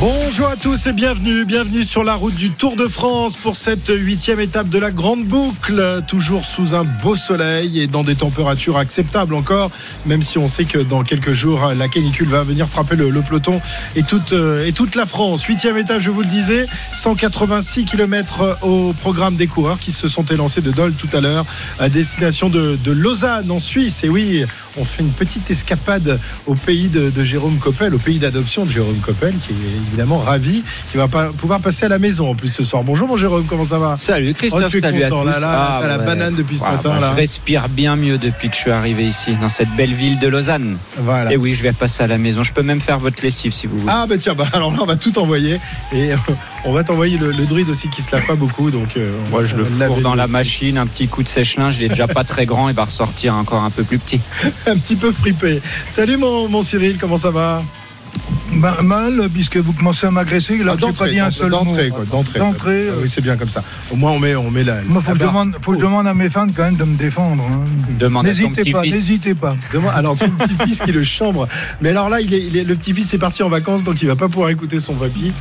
Bonjour à tous et bienvenue, bienvenue sur la route du Tour de France pour cette huitième étape de la Grande Boucle, toujours sous un beau soleil et dans des températures acceptables encore, même si on sait que dans quelques jours la canicule va venir frapper le, peloton et toute, euh, et toute la France. Huitième étape, je vous le disais, 186 km au programme des coureurs qui se sont élancés de Dole tout à l'heure à destination de, Lausanne en Suisse. Et oui, on fait une petite escapade au pays de, Jérôme Coppel, au pays d'adoption de Jérôme Coppel, évidemment ravi, qui va pas pouvoir passer à la maison en plus ce soir. Bonjour mon Jérôme, comment ça va? Salut Christophe, Oh, tu es salut content, à tous. là, là, t'as la banane depuis ce Ouais, matin, bah, là. Je respire bien mieux depuis que je suis arrivé ici, dans cette belle ville de Lausanne. Voilà. Et oui, je vais passer à la maison. Je peux même faire votre lessive si vous voulez. Ah bah tiens, bah alors là on va tout envoyer et euh, on va t'envoyer le, le druide aussi qui se lave pas beaucoup donc euh, Moi, je le fourre dans la machine, un petit coup de sèche-linge. Il est déjà pas très grand, il va ressortir encore un peu plus petit. un petit peu fripé. Salut mon, mon Cyril, comment ça va? Bah, mal, puisque vous commencez à m'agresser, là, Ah, pas dit un seul mot. d'entrée quoi, d'entrée. D'entrée, Ah euh, oui, c'est bien comme ça. Au moins on met on met la Moi, faut la que, je barre. demande, faut que je demande à mes fans quand même de me défendre. hein. Demande à ton N'hésitez pas, petit-fils. n'hésitez pas. Demande- Alors c'est le petit-fils qui le chambre. Mais alors là, il est, il est- le petit-fils est parti en vacances, donc il va pas pouvoir écouter son papy.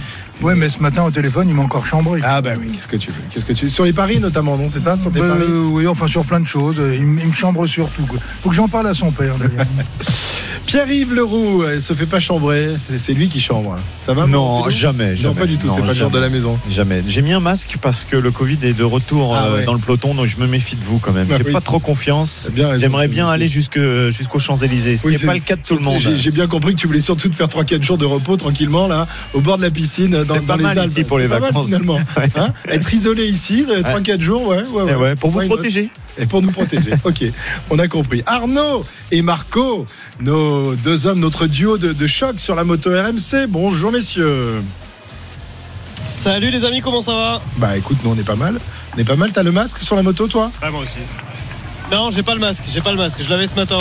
Ouais, mais ce matin au téléphone, il m'a encore chambré. Ah bah oui, qu'est-ce que tu veux Qu'est-ce que tu sur les paris notamment, non C'est ça? Sur tes Bah, paris? euh, oui, enfin sur plein de choses. Il, me chambre sur tout. quoi. Faut que j'en parle à son père d'ailleurs. Pierre-Yves Leroux, elle se fait pas chambrer. C'est- lui qui chambre. Ça va Non, Leroux jamais, Non, jamais. pas du tout. C'est pas le genre de jamais. la maison. Jamais. J'ai mis un masque parce que le Covid est de retour Ah euh, ouais. dans le peloton, donc je me méfie de vous quand même. Bah J'ai oui. pas trop confiance. Bien. J'aimerais bien aller jusqu'aux Champs-Élysées, ce Oui, n'est pas le cas de tout le monde. J'ai j'ai bien compris que tu voulais surtout te faire 3-4 jours de repos tranquillement là, au bord de la piscine, dans, C'est dans pas les mal Alpes. ici pour les mal, vacances. finalement. Hein Être isolé ici, 3-4 jours, ouais, ouais, ouais, pour vous protéger. Et pour nous protéger. ok, on a compris. Arnaud et Marco, nos deux hommes, notre duo de, de choc sur la moto RMC. Bonjour messieurs. Salut les amis, comment ça va? Bah écoute, nous on est pas mal. On est pas mal. T'as le masque sur la moto, toi? Bah moi aussi. Non, j'ai pas le masque, j'ai pas le masque. Je l'avais ce matin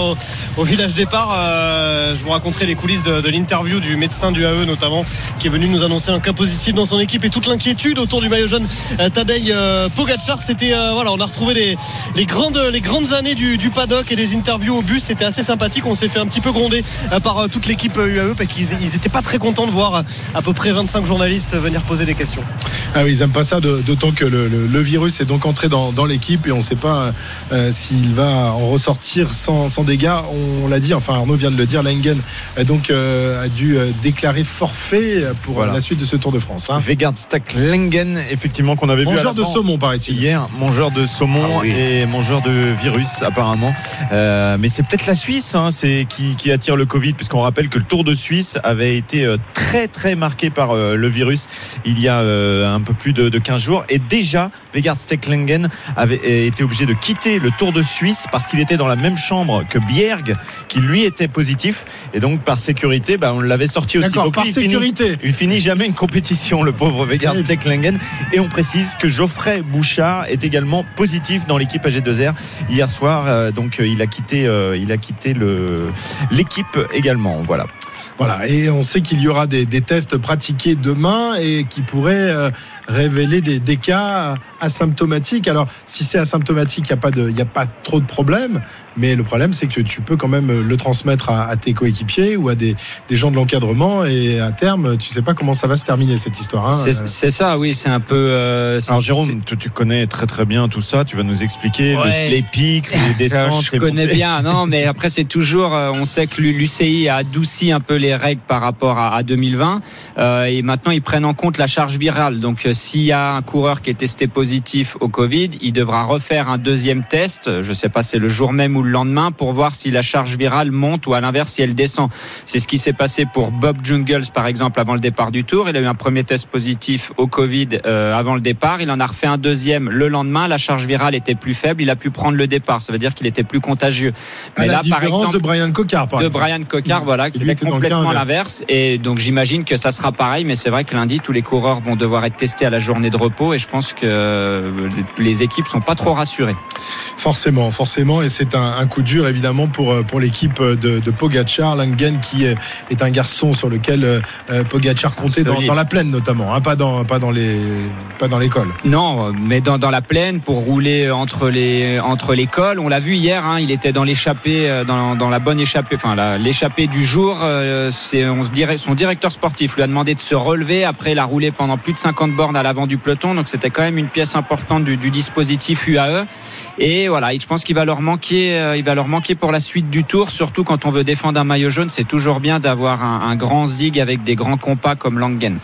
au, village départ. euh, je vous raconterai les coulisses de, l'interview du médecin du AE notamment, qui est venu nous annoncer un cas positif dans son équipe et toute l'inquiétude autour du maillot jaune euh, Tadej euh, Pogacar. C'était euh, voilà, on a retrouvé les, grandes les grandes années du, du paddock et des interviews au bus. C'était assez sympathique. On s'est fait un petit peu gronder par toute l'équipe UAE parce qu'ils ils étaient pas très contents de voir à peu près 25 journalistes venir poser des questions. Ah oui, ils aiment pas ça, d'autant que le, virus est donc entré dans, l'équipe et on ne sait pas euh, s'il va en ressortir sans, sans dégâts. On l'a dit, enfin Arnaud vient de le dire, Langen a donc euh, a dû euh, déclarer forfait pour Voilà. la suite de ce Tour de France. Hein. Vegard Stack Lengen, effectivement, qu'on avait vu Mangeur de saumon, paraît-il. hier, mangeur de saumon Ah oui. et mangeur de virus apparemment. Euh, mais c'est peut-être la Suisse hein, c'est qui, qui attire le Covid, puisqu'on rappelle que le Tour de Suisse avait été très très marqué par euh, le virus il y a euh, un peu plus de, de 15 jours. Et déjà, Vegard Stecklengen avait été obligé de quitter le Tour de Suisse parce qu'il était dans la même chambre que Bierg, qui lui était positif. Et donc par sécurité, bah, on l'avait sorti aussi. Donc, par il finit- sécurité. il finit jamais une compétition, le pauvre Vegard Oui. Stecklengen. Et on précise que Geoffrey Bouchard est également positif dans l'équipe AG2R hier soir. euh, donc euh, il a quitté, euh, il a quitté le l'équipe également. Voilà. Voilà, et on sait qu'il y aura des, tests pratiqués demain et qui pourraient euh, révéler des, cas asymptomatiques. Alors, si c'est asymptomatique, il n'y a, pas y a pas trop de problème, mais le problème, c'est que tu peux quand même le transmettre à, à tes coéquipiers ou à des, des gens de l'encadrement, et à terme, tu sais pas comment ça va se terminer cette histoire. hein. C'est c'est ça, oui, c'est un peu. euh, Alors Jérôme, tu, tu connais très très bien tout ça. Tu vas nous expliquer Ouais. les pics, les Euh, descentes. Je les connais montées. bien, non, mais après c'est toujours, euh, on sait que l'UCI a adouci un peu les règles par rapport à, à 2020, euh, et maintenant ils prennent en compte la charge virale. Donc euh, s'il y a un coureur qui est testé positif au Covid, il devra refaire un deuxième test. Je sais pas, c'est le jour même ou le lendemain pour voir si la charge virale monte ou à l'inverse si elle descend. C'est ce qui s'est passé pour Bob Jungles par exemple avant le départ du Tour. Il a eu un premier test positif au Covid euh, avant le départ. Il en a refait un deuxième le lendemain. La charge virale était plus faible. Il a pu prendre le départ. Ça veut dire qu'il était plus contagieux. à la différence de Brian Cocard, par de exemple. Brian Cocard, voilà, Qui était complètement inverse. l'inverse. Et donc j'imagine que ça sera pareil, mais c'est vrai que lundi, tous les coureurs vont devoir être testés à la journée de repos et je pense que les équipes sont pas trop rassurées. Forcément, forcément, et c'est un, un coup dur évidemment pour euh, pour l'équipe de, de Pogacar, Langen qui est, est un garçon sur lequel euh, euh, Pogacar comptait dans, la plaine notamment, hein, pas dans pas dans les pas dans l'école. Non, mais dans, dans la plaine pour rouler entre les entre les cols. On l'a vu hier, hein, il était dans l'échappée, euh, dans, dans la bonne échappée, enfin l'échappée du jour. euh, c'est on se dirait son directeur sportif lui a demandé de se relever. Après, il a roulé pendant plus de 50 bornes à l'avant du peloton, donc c'était quand même une pièce importante du, du dispositif UAE. Et voilà, je pense qu'il va leur manquer, euh, il va leur manquer pour la suite du tour, surtout quand on veut défendre un maillot jaune. C'est toujours bien d'avoir un, grand zig avec des grands compas comme Langen.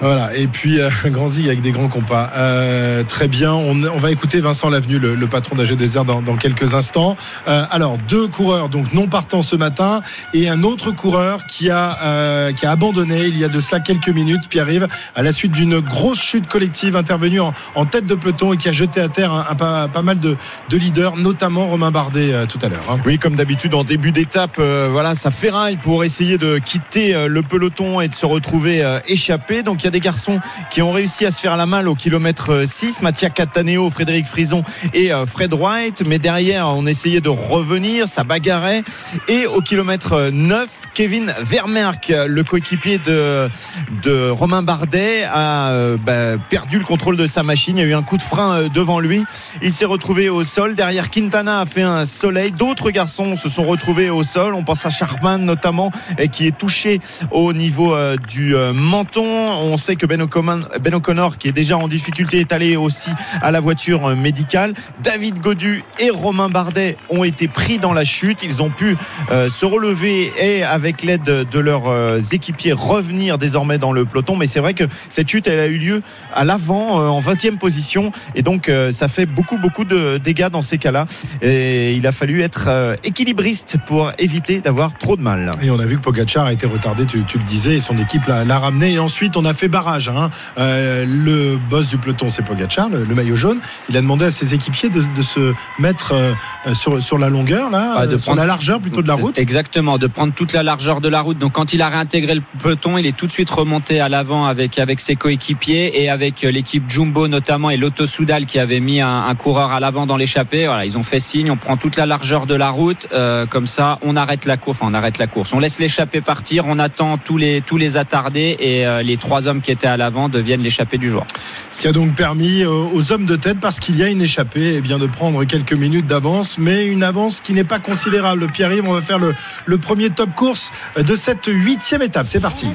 Voilà, et puis euh, un grand zig avec des grands compas. Euh, très bien, on, va écouter Vincent Lavenu, le, patron d'AG Désert, dans, dans quelques instants. Alors, deux coureurs donc non partants ce matin et un autre coureur qui a, abandonné il y a de cela quelques minutes, Pierre-Yves, à la suite d'une grosse chute collective intervenue en, tête de peloton et qui a jeté à terre pas, mal de leaders, notamment Romain Bardet euh, tout à l'heure. hein. Oui, comme d'habitude en début d'étape, euh, voilà, ça ferraille pour essayer de quitter euh, le peloton et de se retrouver échappé. Donc il y a des garçons qui ont réussi à se faire la malle au kilomètre euh, 6, Mattia Cataneo, Frédéric Frison et Fred White. Mais derrière, on essayait de revenir, ça bagarrait. Et au kilomètre euh, 9, Kevin Vermerck, le coéquipier de, Romain Bardet, a bah, perdu le contrôle de sa machine. Il y a eu un coup de frein devant lui. Il s'est retrouvé au sol. Derrière, Quintana a fait un D'autres garçons se sont retrouvés au sol. On pense à Sharman notamment, qui est touché au niveau euh, du euh, menton. On sait que Ben O'Connor, Ben O'Connor, qui est déjà en difficulté, est allé aussi à la voiture euh, médicale. David Godu et Romain Bardet ont été pris dans la chute. Ils ont pu se relever et avec l'aide de leurs équipiers revenir désormais dans le peloton. Mais c'est vrai que cette chute, elle a eu lieu à l'avant, en 20e position. Et donc, ça fait beaucoup, beaucoup de dégâts dans ces cas-là. Fallu être euh, équilibriste pour éviter d'avoir trop de mal. Et on a vu que Pogacar a été retardé, tu, tu le disais, et son équipe l'a ramené. Et ensuite, on a fait barrage. hein. Euh, le boss du peloton, c'est Pogacar, le, le maillot jaune. Il a demandé à ses équipiers de, de se mettre euh, sur, sur la longueur, là, Ah, de sur prendre- la largeur plutôt de la route. Exactement, de prendre toute la largeur de la route. Donc quand il a réintégré le peloton, il est tout de suite remonté à l'avant avec, avec ses coéquipiers et avec l'équipe Jumbo notamment et l'Auto Soudal qui avait mis un, un coureur à l'avant dans l'échappée. Voilà, ils ont fait signe, on prend toute la largeur de la route, euh, comme ça on arrête la course, enfin on arrête la course, on laisse l'échappée partir, on attend tous les, tous les attardés et euh, les trois hommes qui étaient à l'avant deviennent l'échappée du jour. Ce qui a donc permis aux, aux hommes de tête, parce qu'il y a une échappée, eh bien de prendre quelques minutes d'avance, mais une avance qui n'est pas considérable. Pierre-Yves, on va faire le, le premier top course de cette huitième étape. C'est parti.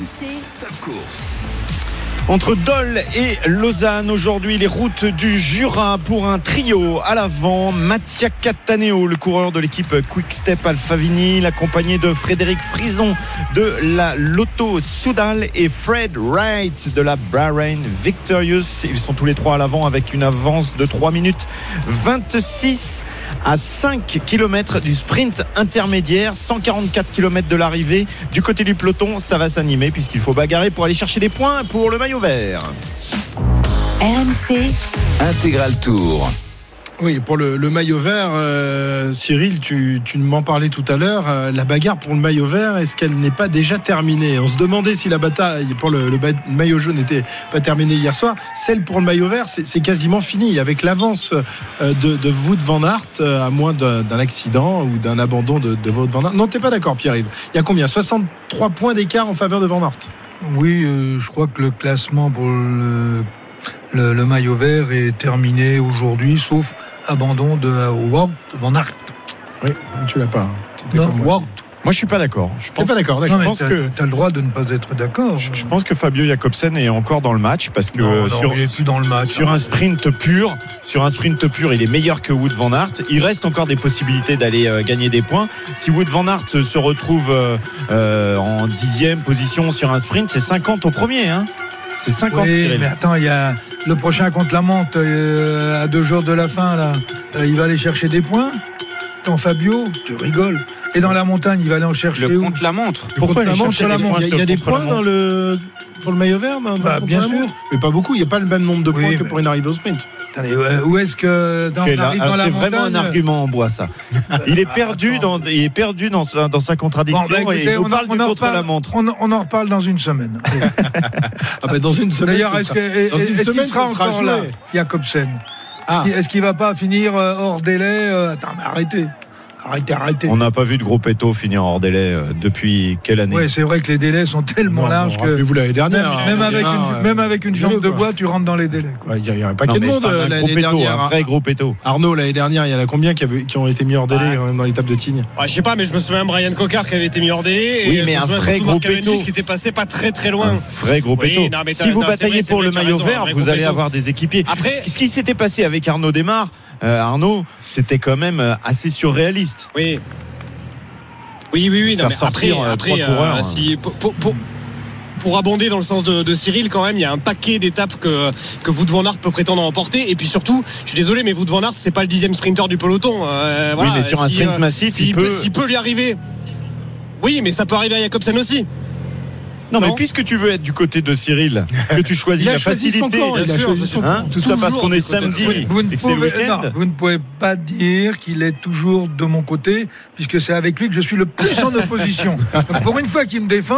Entre Dole et Lausanne, aujourd'hui, les routes du Jura pour un trio à l'avant. Mattia Cataneo, le coureur de l'équipe Quick Step Alpha Vinyl, accompagné de Frédéric Frison de la Lotto Soudal et Fred Wright de la Bahrain Victorious. Ils sont tous les trois à l'avant avec une avance de 3 minutes 26 à 5 km du sprint intermédiaire, 144 km de l'arrivée. Du côté du peloton, ça va s'animer puisqu'il faut bagarrer pour aller chercher des points pour le maillot vert. RMC, Intégral Tour. Oui, pour le, le maillot vert, euh, Cyril, tu, tu m'en parlais tout à l'heure. euh, la bagarre pour le maillot vert, est-ce qu'elle n'est pas déjà terminée? On se demandait si la bataille pour le, le maillot jaune n'était pas terminée hier soir. Celle pour le maillot vert, c'est quasiment fini. Avec l'avance euh, de, de van Aert, euh, à moins d'un d'un accident ou d'un abandon de, de Wout van Aert. Non, t'es pas d'accord, Pierre-Yves. Il y a combien? 63 points d'écart en faveur de Van Aert? Oui, euh, je crois que le classement pour le, le- le maillot vert est terminé aujourd'hui, sauf abandon de Wout van Aert. Oui, tu l'as pas. hein. Non, comme moi. Je suis pas d'accord. Je pense, pas d'accord, pense que- t'as le droit de ne pas être d'accord. je, je pense que Fabio Jacobsen est encore dans le match parce que Non, non, sur, il est plus dans le match. sur un sprint pur, sur un sprint pur, il est meilleur que Wood van Aert. Il reste encore des possibilités d'aller euh, gagner des points. Si Wood van Aert se retrouve euh, euh, en dixième position sur un sprint, c'est 50 au premier. Hein. C'est 50. Oui, mais attends, il y a le prochain contre la monte euh, à deux jours de la fin là. Euh, il va aller chercher des points. Dans Fabio, tu rigoles. Et dans la montagne, il va aller en chercher Le où contre-la-montre. Pourquoi la montre sur la montre Il y a, il y a des contre la points dans montre le, pour le maillot vert Bah, bien sûr. Mais pas beaucoup, il n'y a pas le même nombre de Oui, points que mais- pour une arrivée au sprint. Attendez, où est-ce que dans, Ok, on là, alors dans la c'est vraiment un argument en bois, ça. Il est perdu, Attends. dans, il est perdu dans, sa, dans sa contradiction Bon, bah, écoutez, et on, en- parle on du contre la reparle- montre. on, on en reparle dans une semaine. Ah bah dans une semaine. D'ailleurs, c'est est-ce que- Dans une est-ce qu'il semaine, sera encore là, Jacobsen Ah. Est-ce qu'il va pas finir euh, hors délai euh, Attends, mais arrêtez. Arrêtez, arrêtez. On n'a pas vu de gros péto finir hors délai euh, depuis quelle année Ouais, c'est vrai que les délais sont tellement Non, larges que Rappelez-vous l'année même, dernière. hein, même avec Ah, une, ouais. même avec une Désolé, jambe de bois, tu rentres dans les délais. Il y, a- il y a un paquet de monde euh, gros l'année dernière. un hein. vrai gros péto. Arnaud, l'année dernière, il y en a combien qui, avaient- qui ont été mis hors délai hein, dans l'étape de Tignes? Ouais, je sais pas, mais je me souviens de Brian Cocard qui avait été mis hors délai. Oui, et mais je un vrai gros péto. qui était passé pas très très loin. Un vrai gros Oui, péto. si vous bataillez pour le maillot vert, vous allez avoir des équipiers. Après- ce qui s'était passé avec Arnaud Desmar, euh, Arnaud, c'était quand même euh, assez surréaliste. Oui. Oui, oui, oui. non, mais après, après trois coureurs, euh, si, pour, pour- pour- pour abonder dans le sens de, de Cyril, quand même, il y a un paquet d'étapes que, que Wout van Aert peut prétendre remporter. Et puis surtout, je suis désolé, mais Wout van Aert, c'est pas le dixième sprinter du peloton. Euh, voilà, mais sur un sprint euh, massif, s'il il peut- s'il peut lui arriver. Oui, mais ça peut arriver à Jacobsen aussi. Non, mais puisque tu veux être du côté de Cyril, que tu choisis Il a la facilité, camp, il a bien sûr, choisi son hein, tout ça parce Toujours qu'on est samedi. Vous ne, et que c'est le pouvez, week-end. non, vous ne pouvez pas dire qu'il est toujours de mon côté, puisque c'est avec lui que je suis le plus en opposition. Donc pour une fois qu'il me défend,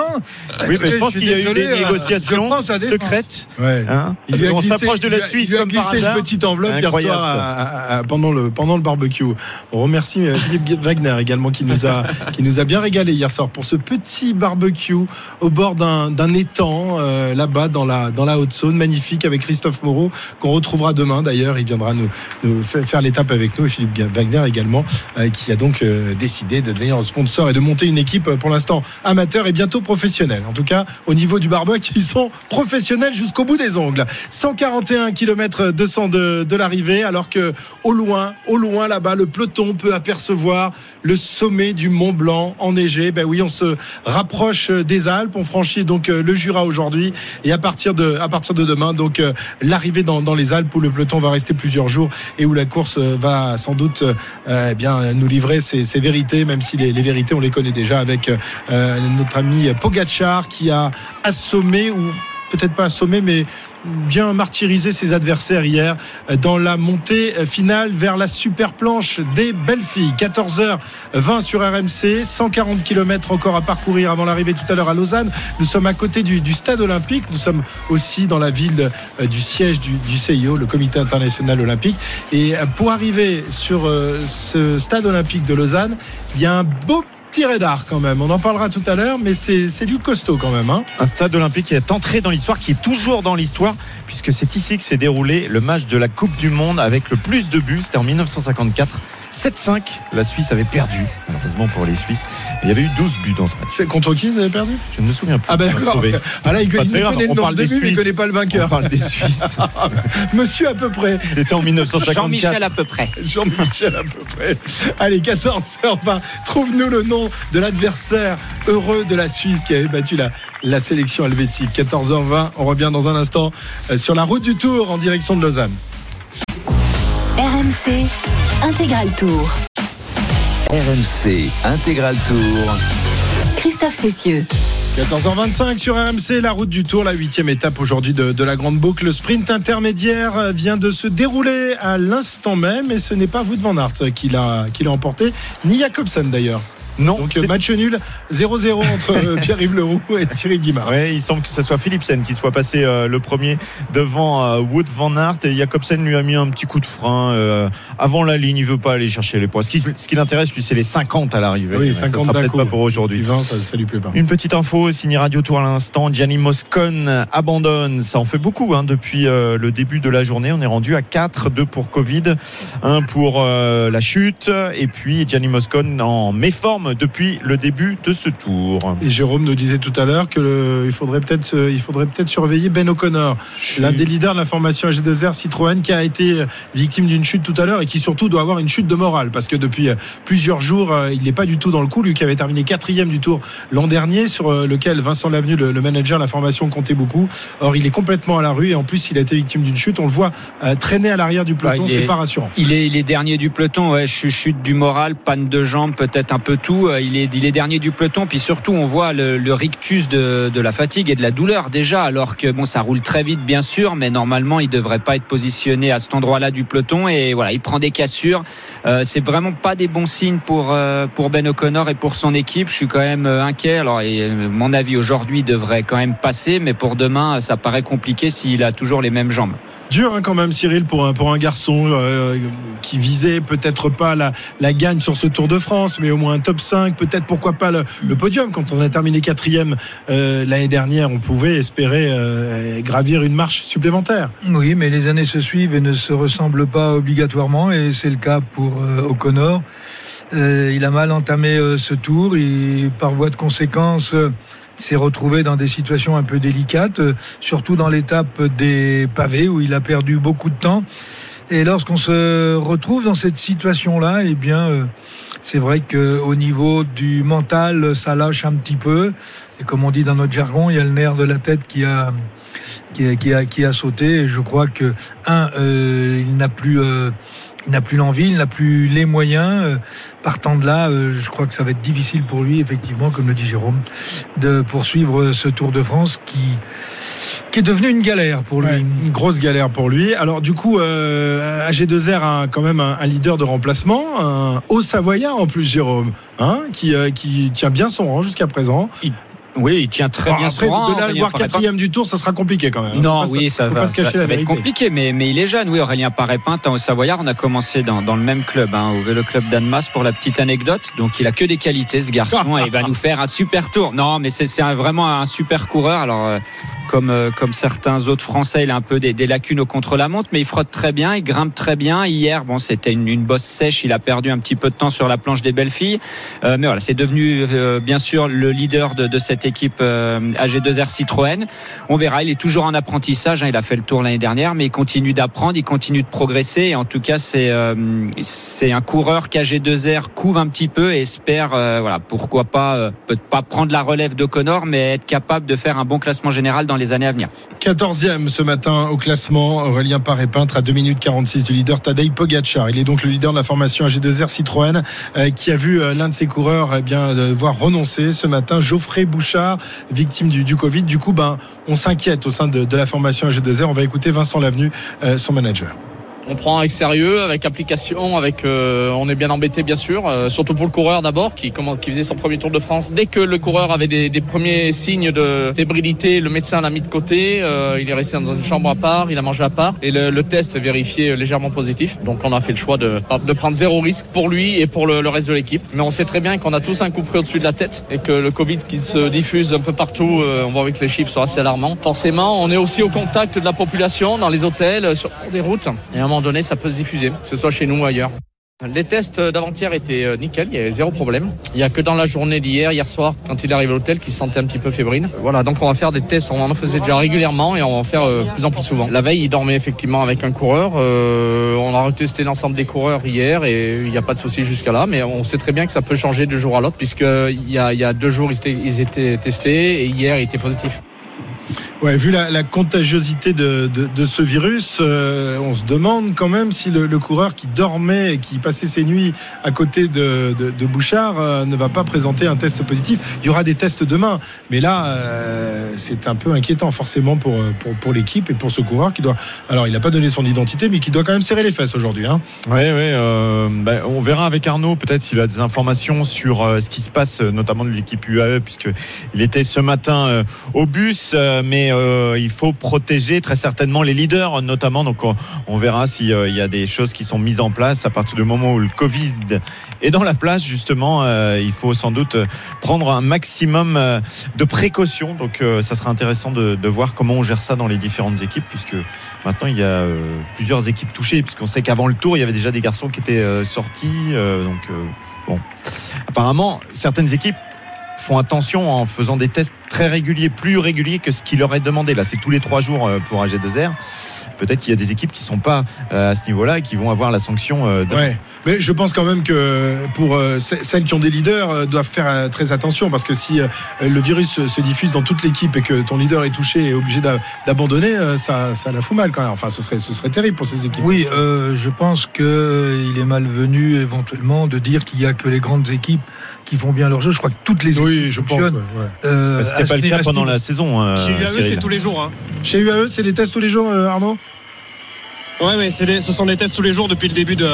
Oui, mais je pense qu'il y a eu des euh, négociations secrètes. Ouais. hein. Il on s'approche de la a- Suisse il lui a comme par hasard. une petite enveloppe hier soir ça. à- à- à- pendant, le, pendant le barbecue. On remercie euh, Philippe Wagner également qui nous, a, qui nous a bien régalé hier soir pour ce petit barbecue au bord d'un étang euh, là-bas dans la, dans la Haute-Saône, magnifique avec Christophe Moreau qu'on retrouvera demain d'ailleurs. Il viendra nous, nous fa- faire l'étape avec nous et Philippe Wagner également euh, qui a donc euh, décidé de devenir sponsor et de monter une équipe pour l'instant amateur et bientôt professionnelle. En tout cas, au niveau du barbecue, ils sont professionnels jusqu'au bout des ongles. 141 km 200 de, de l'arrivée, alors que au loin, au loin là-bas, le peloton peut apercevoir le sommet du Mont Blanc enneigé. Ben oui, on se rapproche des Alpes. On franchit donc euh, le Jura aujourd'hui. Et à partir de, à partir de demain, donc euh, l'arrivée dans, les Alpes où le peloton va rester plusieurs jours et où la course euh, va sans doute eh bien nous livrer ses, vérités, même si les, vérités on les connaît déjà avec notre ami Pogachar qui a assommé ou peut-être pas assommé, mais bien martyrisé ses adversaires hier dans la montée finale vers la super planche des belles filles. 14h20 sur RMC, 140 km encore à parcourir avant l'arrivée tout à l'heure à Lausanne. Nous sommes à côté du, du stade olympique. Nous sommes aussi dans la ville euh, du siège du, du CIO, le Comité international olympique. Et euh, pour arriver sur euh, ce stade olympique de Lausanne, il y a un beau petit radar quand même. On en parlera tout à l'heure, mais c'est du costaud quand même. Hein. Un stade olympique qui est entré dans l'histoire, qui est toujours dans l'histoire, puisque c'est ici que s'est déroulé le match de la Coupe du Monde avec le plus de buts. C'était en 1954. 7-5. La Suisse avait perdu, malheureusement pour les Suisses. Il y avait eu 12 buts dans ce match. C'est contre qui vous avez perdu? Je ne me souviens plus. Ah ben On d'accord. Ah là, il, Pas il connaît le on nombre de buts, mais il connaît pas le On vainqueur. parle des Suisses. Monsieur à peu près. C'était en 1954. Jean-Michel à peu près. Jean-Michel à peu près. Allez, 14h20. Trouve-nous le nom de l'adversaire heureux de la Suisse qui avait battu la, la sélection helvétique. 14h20. On revient dans un instant euh, sur la route du Tour en direction de Lausanne. RMC Intégral Tour. RMC Intégral Tour. Christophe Cessieux. 14h25 sur RMC, la route du Tour, la huitième étape aujourd'hui de, de la Grande Boucle. Le sprint intermédiaire vient de se dérouler à l'instant même et ce n'est pas Wout van Aert qui l'a qui l'a emporté, ni Jacobsen d'ailleurs. Non, Donc match nul 0-0 entre euh, Pierre-Yves Leroux et Cyril Guimard. Ouais, il semble que ce soit Philipsen qui soit passé euh, le premier devant euh, Wood van Aert et Jacobsen lui a mis un petit coup de frein euh, avant la ligne. Il veut pas aller chercher les points. Ce qui, ce qui l'intéresse, lui, c'est les 50 à l'arrivée. Oui, Ça 50 sera d'un peut-être pas pour aujourd'hui. Puis 20, ça, ça lui plaît pas. Une petite info, signé Radio Tour à l'instant, Gianni Moscon abandonne. Ça en fait beaucoup hein, depuis le début de la journée. On est rendu à 4, 2 pour Covid, 1 pour la chute. Et puis Gianni Moscon en méforme forme depuis le début de ce tour. Et Jérôme nous disait tout à l'heure que le- il faudrait peut-être il faudrait peut-être surveiller Ben O'Connor, l'un des leaders de la formation AG2R Citroën qui a été euh, victime d'une chute tout à l'heure et qui surtout doit avoir une chute de morale parce que depuis euh, plusieurs jours euh, il n'est pas du tout dans le coup lui qui avait terminé quatrième du tour l'an dernier sur lequel Vincent Lavenu le, le manager de la formation comptait beaucoup. Or il est complètement à la rue et en plus il a été victime d'une chute. On le voit euh, traîner à l'arrière du peloton, Ouais, c'est est- pas rassurant. Il est, il est dernier du peloton, ouais, chute du moral, panne de jambes, peut-être un peu tout. Euh, Il est, dernier du peloton, puis surtout on voit le, rictus de, la fatigue et de la douleur déjà, alors que bon, ça roule très vite bien sûr, mais normalement il devrait pas être positionné à cet endroit-là du peloton et voilà, il prend des cassures. Euh, c'est vraiment pas des bons signes pour euh, Ben O'Connor et pour son équipe. Je suis quand même euh, inquiet. Alors, et, mon avis aujourd'hui devrait quand même passer, mais pour demain, ça paraît compliqué s'il a toujours les mêmes jambes. Dur hein, quand même Cyril pour un, pour un garçon euh, qui visait peut-être pas la, la gagne sur ce Tour de France mais au moins un top 5 peut-être pourquoi pas le, le podium. Quand on a terminé quatrième euh, l'année dernière on pouvait espérer euh, gravir une marche supplémentaire. Oui, mais les années se suivent et ne se ressemblent pas obligatoirement, et c'est le cas pour euh, O'Connor. Euh, il a mal entamé euh, ce tour, et par voie de conséquence, s'est retrouvé dans des situations un peu délicates, euh, surtout dans l'étape des pavés où il a perdu beaucoup de temps. Et lorsqu'on se retrouve dans cette situation-là, eh bien, euh, c'est vrai qu'au niveau du mental, ça lâche un petit peu. Et comme on dit dans notre jargon, il y a le nerf de la tête qui a qui a, qui a, sauté. Et je crois que un, euh, il n'a plus, il n'a plus l'envie, il n'a plus les moyens. Euh, partant de là, euh, je crois que ça va être difficile pour lui, effectivement, comme le dit Jérôme, de poursuivre ce Tour de France qui qui est devenu une galère pour lui. Ouais, une grosse galère pour lui alors du coup euh, AG2R a quand même un, un leader de remplacement un haut savoyard en plus Jérôme hein, qui, euh, qui tient bien son rang jusqu'à présent Oui, il tient très bien après son rang. de là voir quatrième du tour ça sera compliqué quand même. Non, oui, ça va, ça être compliqué, mais, mais il est jeune, oui, Aurélien Parépin, au Savoyard, on a commencé dans, dans le même club, hein, au Vélo Club d'Annemasse pour la petite anecdote. Donc il a que des qualités, ce garçon, et il va nous faire un super tour. Non, mais c'est vraiment un super coureur. Alors, euh, comme, euh, comme certains autres Français, il a un peu des, des lacunes au contre-la-montre, mais il frotte très bien, il grimpe très bien. Hier, bon, c'était une, une bosse sèche, il a perdu un petit peu de temps sur la planche des belles filles. Euh, mais voilà, c'est devenu bien sûr le leader de, de cette équipe euh, AG2R Citroën. On verra, il est toujours en apprentissage. hein, il a fait le tour l'année dernière, mais il continue d'apprendre, il continue de progresser. Et en tout cas, c'est euh, un coureur qu'AG2R couvre un petit peu et espère, euh, voilà, pourquoi pas, euh, peut pas prendre la relève de Connor, mais être capable de faire un bon classement général dans les années à venir. 14e ce matin au classement, Aurélien Paré peintre à 2 minutes 46 du leader Tadej Pogacar. Il est donc le leader de la formation AG2R Citroën qui a vu l'un de ses coureurs eh bien devoir renoncer ce matin, Geoffrey Bouchard, victime du, Covid. Du coup, ben, on s'inquiète au sein de, de la formation AG2R. On va écouter Vincent Lavenu, euh, son manager. On prend avec sérieux, avec application, avec euh, on est bien embêté bien sûr, euh, surtout pour le coureur d'abord qui, comment, qui faisait son premier Tour de France. Dès que le coureur avait des, des premiers signes de fébrilité, le médecin l'a mis de côté, euh, il est resté dans une chambre à part, il a mangé à part et le, le test s'est vérifié légèrement positif. Donc on a fait le choix de, de prendre zéro risque pour lui et pour le, le reste de l'équipe. Mais on sait très bien qu'on a tous un coup près au-dessus de la tête et que le Covid qui se diffuse un peu partout, euh, on voit que les chiffres sont assez alarmants. Forcément, on est aussi au contact de la population, dans les hôtels, sur des routes. Donné, ça peut se diffuser, que ce soit chez nous ou ailleurs. Les tests d'avant-hier étaient euh, nickel, il y avait zéro problème. Il n'y a que dans la journée d'hier, hier soir, quand il arrive à l'hôtel, qu'il se sentait un petit peu fébrile. Voilà, donc on va faire des tests, on en faisait déjà régulièrement et on va en faire euh, de plus en plus souvent. La veille, il dormait effectivement avec un coureur. Euh, on a retesté l'ensemble des coureurs hier et il n'y a pas de souci jusqu'à là, mais on sait très bien que ça peut changer de jour à l'autre, puisque il y a, il y a deux jours, ils étaient, ils étaient testés et hier, ils étaient positifs. Vu la, la contagiosité de, ce virus, euh, on se demande quand même si le, coureur qui dormait et qui passait ses nuits à côté de, Bouchard euh, ne va pas présenter un test positif. Il y aura des tests demain, mais là, euh, c'est un peu inquiétant forcément pour, l'équipe et pour ce coureur qui doit. Alors, il n'a pas donné son identité, mais qui doit quand même serrer les fesses aujourd'hui. Hein. Oui, oui. euh, bah, on verra avec Arnaud peut-être s'il a des informations sur ce qui se passe, notamment de l'équipe UAE, puisque il était ce matin au bus, euh, euh, il faut protéger très certainement les leaders, notamment. Donc on, verra s'il y a des choses qui sont mises en place à partir du moment où le Covid est dans la place. Justement, euh, il faut sans doute prendre un maximum euh, de précautions. Donc euh, ça sera intéressant de, voir comment on gère ça dans les différentes équipes, puisque Maintenant, il y a euh, plusieurs équipes touchées, puisqu'on sait qu'avant le tour, il y avait déjà des garçons qui étaient euh, sortis. euh, donc euh, Bon, apparemment, certaines équipes font attention en faisant des tests très réguliers, plus réguliers que ce qui leur est demandé. Là, c'est tous les trois jours euh, pour AG2R. Peut-être qu'il y a des équipes qui sont pas euh, à ce niveau-là et qui vont avoir la sanction. euh, de- Ouais, mais je pense quand même que pour ce- celles qui ont des leaders doivent faire très attention parce que si le virus se- se diffuse dans toute l'équipe et que ton leader est touché et obligé d'a- d'abandonner, ça, ça la fout mal quand même. Enfin, ce serait, ce serait terrible pour ces équipes. Oui, euh, je pense qu'il est malvenu éventuellement de dire qu'il n'y a que les grandes équipes qui font bien leur jeu. Je crois que toutes les Oui, je pense. fonctionnent. ouais, ouais. Euh, Bah, C'était pas le cas pendant la saison. euh, Chez UAE, c'est tous les jours. hein. Chez UAE, c'est des tests tous les jours, euh, Arnaud? Ouais, mais des- ce sont des tests tous les jours depuis le début de,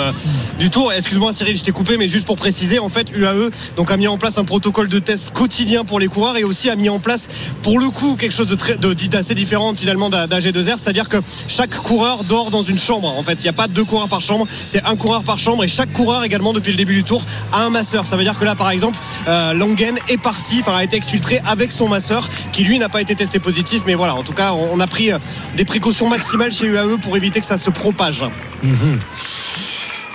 du tour. Excuse-moi Cyril, je t'ai coupé, mais juste pour préciser, en fait, UAE donc a mis en place un protocole de test quotidien pour les coureurs et aussi a mis en place, pour le coup, quelque chose de très, de, d'assez différent finalement d'A- d'AG2R, c'est-à-dire que chaque coureur dort dans une chambre. En fait, il n'y a pas deux coureurs par chambre, c'est un coureur par chambre et chaque coureur également depuis le début du tour a un masseur. Ça veut dire que là, par exemple, euh, Langen est parti, enfin a été exfiltré avec son masseur, qui lui n'a pas été testé positif, mais voilà, en tout cas, on, on a pris euh, des précautions maximales chez UAE pour éviter que ça se propage.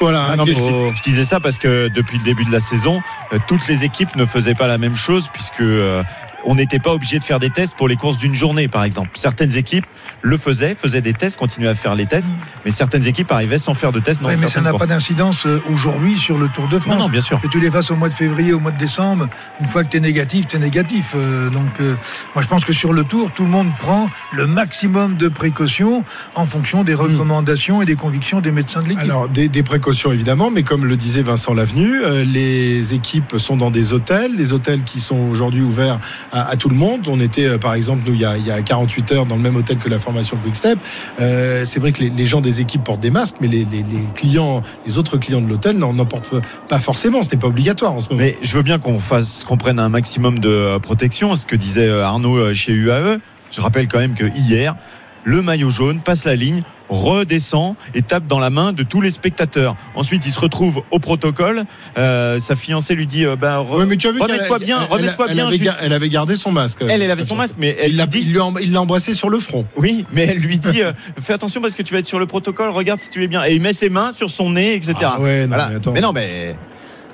Voilà. Ah non, je disais ça parce que depuis le début de la saison, euh, toutes les équipes ne faisaient pas la même chose puisque euh, on n'était pas obligé de faire des tests pour les courses d'une journée, par exemple. Certaines équipes le faisaient, faisaient des tests, continuaient à faire les tests, mais certaines équipes arrivaient sans faire de tests. dans Oui, mais ça n'a pas d'incidence euh, aujourd'hui sur le Tour de France. Non, non, bien sûr. Que tu les fasses au mois de février, au mois de décembre, une fois que tu es négatif, tu es négatif. Euh, donc, euh, moi, je pense que sur le Tour, tout le monde prend le maximum de précautions en fonction des recommandations et des convictions des médecins de l'équipe. Alors, des, des précautions évidemment, mais comme le disait Vincent Lavenu, euh, les équipes sont dans des hôtels, des hôtels qui sont aujourd'hui ouverts à, à tout le monde. On était, euh, par exemple, nous, il y, a, il y a 48 heures dans le même hôtel que la formation Quick Step. Euh, c'est vrai que les, les gens des équipes portent des masques, mais les, les- les clients, les autres clients de l'hôtel n'en portent pas forcément. Ce n'est pas obligatoire en ce moment. Mais je veux bien qu'on fasse, qu'on prenne un maximum de euh, protection, ce que disait euh, Arnaud chez UAE. Je rappelle quand même que hier, le maillot jaune passe la ligne, redescend et tape dans la main de tous les spectateurs. Ensuite, il se retrouve au protocole. Euh, sa fiancée lui dit, euh, bah, re- Ouais, mais tu as vu qu'elle- remets-toi bien, elle- remets-toi elle bien. avait, juste- ga- elle avait gardé son masque. Elle, elle avait son masque, mais elle Il l'a dit, il embrassé sur le front. oui, mais elle lui dit, euh, fais attention parce que tu vas être sur le protocole. Regarde si tu es bien. Et il met ses mains sur son nez, etc. Ah ouais, non, Voilà. mais attends. mais non, mais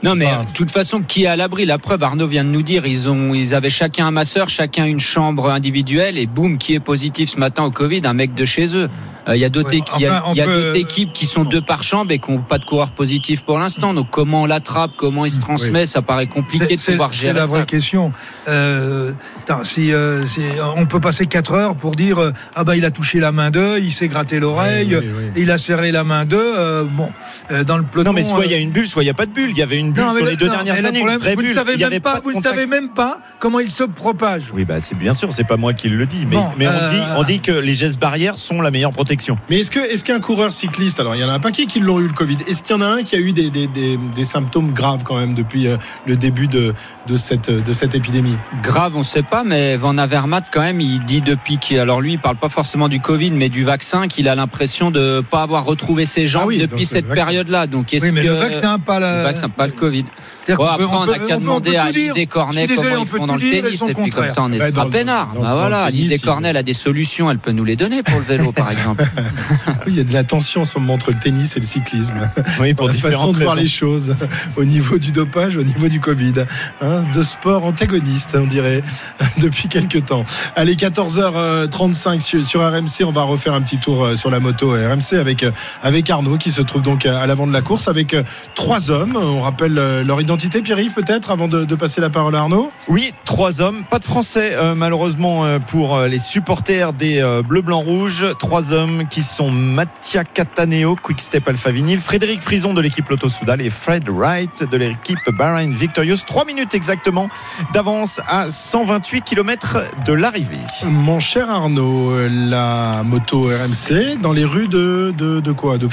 Non, mais Ah. de toute façon, qui est à l'abri? La preuve, Arnaud vient de nous dire, ils ont, ils avaient chacun un masseur, chacun une chambre individuelle, et boum, qui est positif ce matin au Covid? Un mec de chez eux. Euh, Il y a d'autres Ouais, enfin, équipes qui sont deux par chambre et qui n'ont pas de coureur positif pour l'instant. Donc comment on l'attrape, comment il se transmet, ça paraît compliqué de C'est- pouvoir c'est gérer la vraie ça. question. Euh, si, euh, si on peut passer 4 heures pour dire euh, ah bah il a touché la main d'eux, il s'est gratté l'oreille, Oui, oui, oui. il a serré la main d'eux. euh, bon, euh, dans le peloton. non, mais soit il y a une bulle, soit il n'y a pas de bulle. Il y avait une bulle non, sur le- les deux non, dernières années. problème, une vraie vous ne savez même pas, vous ne savez même pas comment il se propage. Oui, bah c'est bien sûr, c'est pas moi qui le dis, mais, Bon, mais on, dit, on dit que les gestes barrières sont la meilleure protection. Mais est-ce que est-ce qu'un coureur cycliste, alors il y en a un paquet qui l'ont eu le Covid, est-ce qu'il y en a un qui a eu des, des, des, des symptômes graves quand même depuis euh, le début de, de, cette, de cette épidémie? Grave, on sait pas, mais Van Avermaet quand même, il dit depuis qu'il, alors lui, il parle pas forcément du Covid, mais du vaccin, qu'il a l'impression de pas avoir retrouvé ses jambes Ah oui, depuis cette période-là. Donc est-ce Oui, mais que le vaccin, pas la. le vaccin, pas le Covid. Peut- après, on peut- n'a qu'à demander à Je Cornet désolé, comment on ils font dans le dire tennis, et puis comme ça, on est pas le- peinard. dans- Bah voilà, Cornet, elle a des solutions, elle peut nous les donner pour le vélo, par exemple. Oui, Il y a de la tension en ce moment entre le tennis et le cyclisme. Oui, Pour la façon de voir les choses au niveau du dopage, au niveau du Covid. Hein, deux sports antagonistes, on dirait, depuis quelques temps. Allez, 14h35 sur, sur RMC, on va refaire un petit tour euh, sur la moto RMC avec, euh, avec Arnaud qui se trouve donc à à l'avant de la course avec euh, trois hommes. On rappelle euh, leur identité, Pierre-Yves, peut-être, avant de, de passer la parole à Arnaud Oui, trois hommes, pas de français euh, malheureusement euh, pour euh, les supporters des euh, Bleus Blancs Rouges. Trois hommes qui sont Mattia Cataneo, Quick Step Alpha Vinyl, Frédéric Frison de l'équipe Lotto Soudal et Fred Wright de l'équipe Bahrain Victorious. Trois minutes exactement d'avance à 128 km de l'arrivée. Mon cher Arnaud, la moto RMC dans les rues de, de, de quoi? De,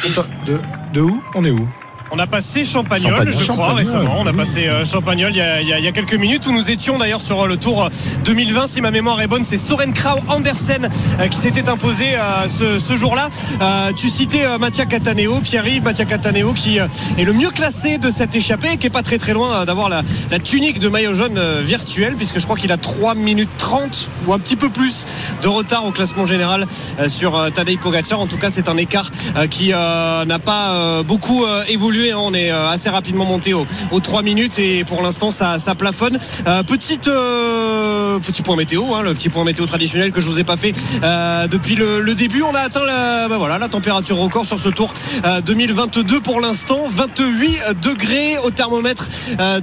de, de où? On est où? On a passé Champagnol, Champagnol. je crois, Champagnol, récemment. On a passé euh, Champagnol il y, a, il y a- il y a quelques minutes où nous étions d'ailleurs sur euh, le Tour 2020. Si ma mémoire est bonne, c'est Soren Krau Andersen euh, qui s'était imposé euh, ce, ce jour-là. Euh, tu citais euh, Mattia Cataneo, Pierre-Yves, Mattia Cataneo qui euh, est le mieux classé de cette échappée, qui est pas très très loin euh, d'avoir la, la tunique de maillot jaune euh, virtuel, puisque je crois qu'il a 3 minutes 30 ou un petit peu plus de retard au classement général euh, sur euh, Tadej Pogacar. En tout cas, c'est un écart euh, qui euh, n'a pas euh, beaucoup euh, évolué hein. On est euh, assez rapidement monté aux, aux 3 minutes et pour l'instant ça, plafonne. Euh, euh, petit point météo, hein, le petit point météo traditionnel que je vous ai pas fait depuis le, début. On a atteint la, bah voilà, la température record sur ce tour euh, 2022 pour l'instant. 28 degrés au thermomètre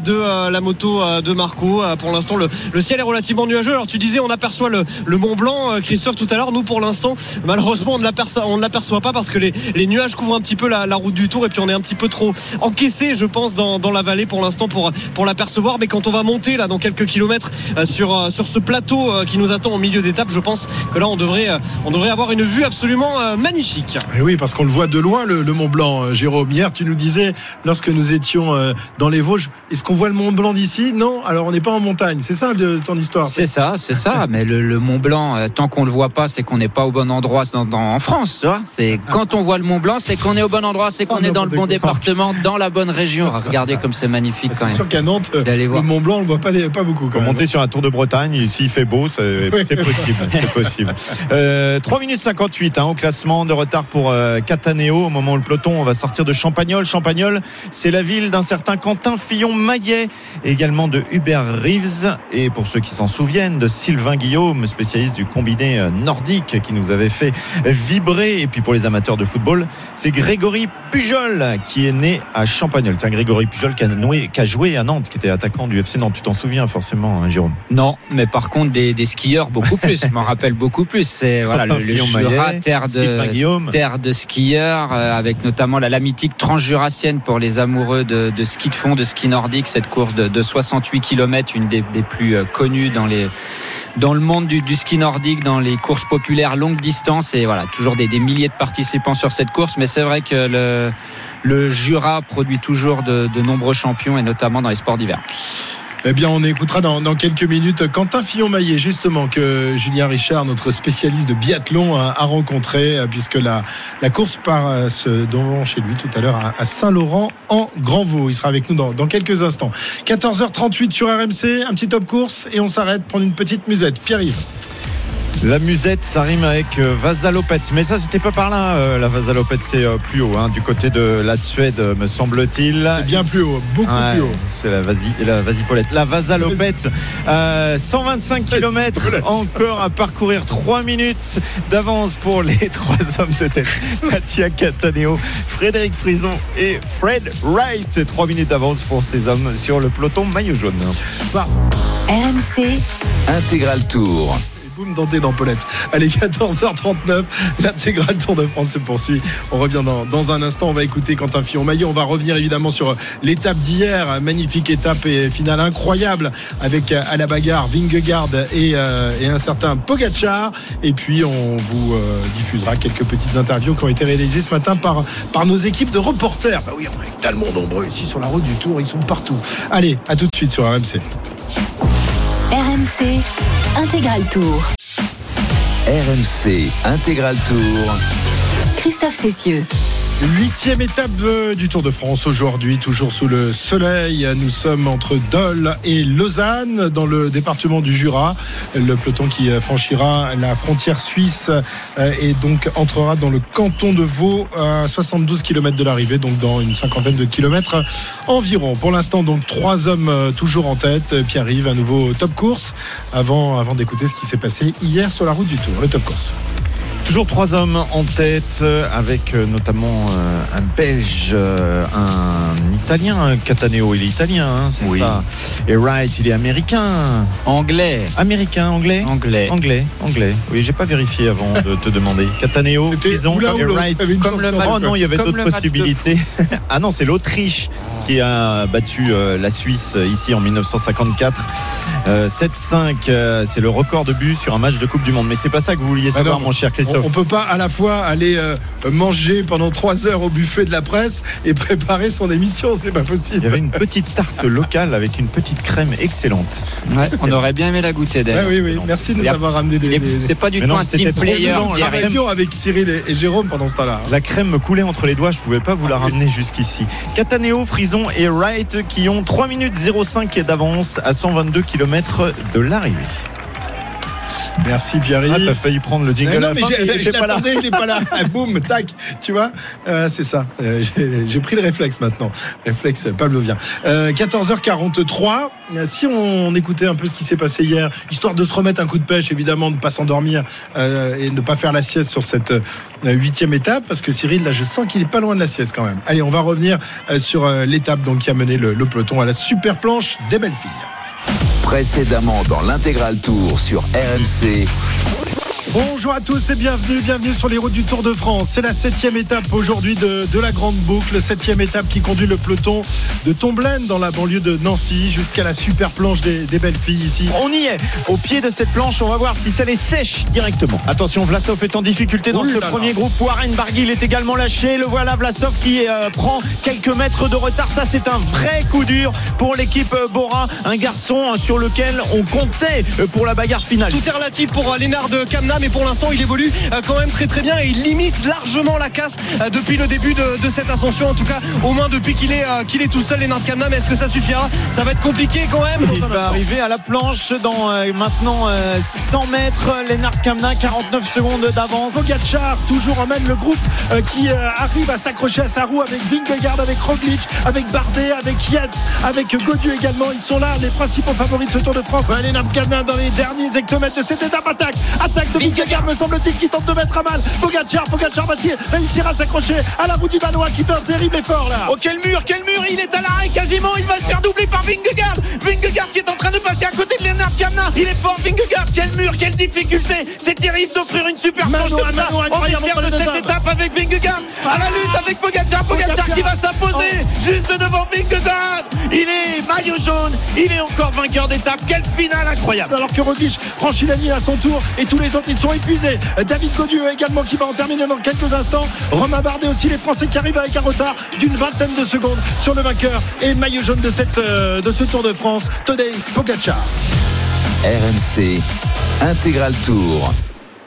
de la moto de Marco. Pour l'instant, le, ciel est relativement nuageux. Alors tu disais, on aperçoit le, Mont Blanc, Christophe, tout à l'heure. Nous, pour l'instant, malheureusement, on ne l'aperçoit, pas parce que les, nuages couvrent un petit peu la route du Tour et puis on est un petit peu trop encaissé, je pense, dans, dans la vallée pour l'instant pour, pour l'apercevoir. Mais quand on va monter là dans quelques kilomètres euh, sur, euh, sur ce plateau euh, qui nous attend au milieu d'étape, je pense que là, on devrait, on devrait avoir une vue absolument magnifique. Et oui, parce qu'on le voit de loin, le, le Mont Blanc, Jérôme. Hier, tu nous disais, lorsque nous étions dans les Vosges, est-ce qu'on voit le Mont Blanc d'ici? Non, alors on n'est pas en montagne. C'est ça le- ton histoire? C'est ça, c'est ça. Mais le, le Mont Blanc, tant qu'on le voit pas, c'est qu'on n'est pas au bon endroit dans, dans- en France. Tu vois c'est quand on voit le Mont Blanc, c'est qu'on est au bon endroit, c'est qu'on Oh, est dans le bon n'importe département, dans la bonne région. Regardez comme c'est magnifique quand C'est sûr qu'à Nantes, euh, le. Mont Blanc, on le voit pas, pas beaucoup. Quand monter sur un Tour de Bretagne, s'il fait beau, c'est Oui. possible. C'est possible. Euh, 3 minutes 58 hein, au classement de retard pour euh, Cataneo. Au moment où le peloton va sortir de Champagnol. Champagnol, c'est la ville d'un certain Quentin Fillon-Maillet, également de Hubert Reeves. Et pour ceux qui s'en souviennent, de Sylvain Guillaume, spécialiste du combiné euh, nordique qui nous avait fait vibrer. Et puis pour les amateurs de football, c'est Grégory Pujol qui est né à Champagnol. Tiens, Grégory Pujol qui a, noué- qui a joué à Nantes, qui était attaquant du FC Nantes. Tu t'en souviens forcément, hein, Jérôme? Non, mais par contre des, des skieurs beaucoup plus. Je m'en rappelle beaucoup plus. C'est voilà le, le Jura, terre de terre de skieurs, euh, avec notamment la, la mythique transjurassienne pour les amoureux de, de ski de fond, de ski nordique. Cette course de, de 68 km, une des, des plus euh, connues dans les dans le monde du, ski nordique, dans les courses populaires longue distance, et voilà, toujours des, milliers de participants sur cette course. Mais c'est vrai que le, Jura produit toujours de nombreux champions, et notamment dans les sports d'hiver. Eh bien, on écoutera dans, dans quelques minutes Quentin Fillon-Maillet, justement, que Julien Richard, notre spécialiste de biathlon, a, a rencontré, euh, puisque la, la course part euh, se devant chez lui tout à l'heure à, à Saint-Laurent en Grand-Vaux. Il sera avec nous dans, dans quelques instants. 14h38 sur RMC, un petit top course et on s'arrête prendre une petite musette. Pierre-Yves. La musette, ça rime avec euh, Vasalopette. Mais ça, c'était pas par là. euh, la Vasalopette, c'est euh, plus haut, hein, du côté de la Suède, me semble-t-il. C'est bien plus haut, beaucoup Ouais, plus haut. c'est la vasi, la vasipolette. La Vasalopette, euh, 125 km encore à parcourir, 3 minutes d'avance pour les trois hommes de tête. Mattia Cataneo, Frédéric Frison et Fred Wright. C'est 3 minutes d'avance pour ces hommes sur le peloton maillot jaune. RMC, Intégral Tour. Boum, dans tes dents-polettes. Allez, 14h39, l'intégral Tour de France se poursuit. On revient dans, dans un instant. On va écouter Quentin Fillon-Maillet. On va revenir évidemment sur l'étape d'hier. Magnifique étape et finale incroyable avec euh, à la bagarre Vingegaard et, euh, et un certain Pogachar. Et puis, on vous euh, diffusera quelques petites interviews qui ont été réalisées ce matin par, par nos équipes de reporters. Bah oui, on est tellement nombreux ici sur la route du Tour. Ils sont partout. Allez, à tout de suite sur RMC. RMC, intégral tour. RMC Intégral Tour. Christophe Cessieux. Huitième étape du Tour de France aujourd'hui, toujours sous le soleil. Nous sommes entre Dole et Lausanne, dans le département du Jura. Le peloton qui franchira la frontière suisse euh, et donc entrera dans le canton de Vaud à 72 km de l'arrivée, donc dans une cinquantaine de kilomètres environ. Pour l'instant, donc trois hommes euh, toujours en tête. Pierre-Yves, un nouveau top course avant, avant d'écouter ce qui s'est passé hier sur la route du Tour, le top course. Toujours trois hommes en tête, euh, avec euh, notamment euh, un Belge, un Italien, un Cataneo, il est italien, hein, c'est Oui. ça. Et Wright, il est américain. Anglais, Américain, anglais? Anglais. Anglais, anglais. Oui, j'ai pas vérifié avant de te demander. Cataneo, l'un et. Wright. Comme le match Oh non, il y avait d'autres possibilités. ah non, c'est l'Autriche qui a battu euh, la Suisse euh, ici en 1954. Euh, 7-5, euh, c'est le record de but sur un match de Coupe du Monde. Mais c'est pas ça que vous vouliez Bah savoir, non. mon cher On, Christophe. on peut pas à la fois aller euh, manger pendant trois heures au buffet de la presse et préparer son émission, c'est pas Il y possible. avait une petite tarte locale avec une petite crème excellente. Ouais, on aurait bien aimé la goûter Ouais, d'ailleurs. oui, oui. Merci de nous avoir ramené des. Des- C'est pas du tout non, un team player. On crème. réunion avec Cyril et, et Jérôme pendant ce temps-là. La crème me coulait entre les doigts, je pouvais pas vous la ramener jusqu'ici. Cataneo, Frison et Wright qui ont 3 minutes 05 d'avance à 122 km de l'arrivée. Merci Pierre. Ah, t'as failli prendre le jingle non, à la mais fin, mais il était pas là. il n'est pas là. Ah, Boum, tac, tu vois. Euh, c'est ça. Euh, j'ai- pris le réflexe maintenant. Réflexe pavlovien. Euh, 14h43. Euh, Si on écoutait un peu ce qui s'est passé hier, histoire de se remettre un coup de pêche, évidemment, de ne pas s'endormir euh, et de ne pas faire la sieste sur cette huitième étape, parce que Cyril, là, je sens qu'il est pas loin de la sieste quand même. Allez, on va revenir sur l'étape donc qui a mené le, le peloton à la super planche des belles filles. Précédemment dans l'intégral tour sur RMC. Bonjour à tous et bienvenue, bienvenue sur les routes du Tour de France. C'est la septième étape aujourd'hui de, de la Grande Boucle, septième étape qui conduit le peloton de Tomblaine dans la banlieue de Nancy jusqu'à la super planche des, des belles filles ici. On y est, au pied de cette planche, on va voir si ça les sèche directement. Attention, Vlasov est en difficulté dans Ouh ce là là. premier groupe. Warren Barguil est également lâché. Le voilà, Vlasov qui euh, prend quelques mètres de retard. Ça, c'est un vrai coup dur pour l'équipe euh, Bora. Un garçon euh, sur lequel on comptait pour la bagarre finale. Tout est relatif pour Lénard de mais pour l'instant, il évolue euh, quand même très très bien et il limite largement la casse euh, depuis le début de, de cette ascension. En tout cas, au moins depuis qu'il est, euh, qu'il est tout seul, Lénard de Kamna. Mais est-ce que ça suffira? Ça va être compliqué quand même. Il va arriver à la planche dans euh, maintenant euh, 600 mètres. Lennart Kamna, 49 secondes d'avance. Pogacar toujours emmène le groupe euh, qui euh, arrive à s'accrocher à sa roue avec Vingegaard, avec Roglic, avec Bardet, avec Yates, avec Godieu également. Ils sont là, les principaux favoris de ce Tour de France. Ouais, Lennart Kavnin dans les derniers hectomètres de cette étape. Attaque, attaque de Vingegaard, me semble-t-il, qui tente de mettre à mal Pogacar. Pogacar va réussir à s'accrocher à la roue du Danois qui fait un terrible effort là. Oh quel mur, quel mur Il est à l'arrêt quasiment, il va se faire doubler par Vingegaard. Vingegaard qui est en train de passer à côté de Lennart Kamna Il est fort Vingegaard, quel mur, quelle difficulté. C'est terrible d'offrir une super planche comme ça. Au de cette étape avec Vingegaard. À la lutte avec Pogacar. Pogacar qui va s'imposer juste devant Vingegaard. Il est maillot jaune, il est encore vainqueur d'étape. Quelle finale incroyable. Alors que Roglic franchit la ligne à son tour et tous les autres ils sont épuisés. David Godieu également qui va en terminer dans quelques instants. Romain Bardet aussi, les Français qui arrivent avec un retard d'une vingtaine de secondes sur le vainqueur et maillot jaune de, euh, ce Tour de France, Tadej Pogacar. RMC. Intégral tour.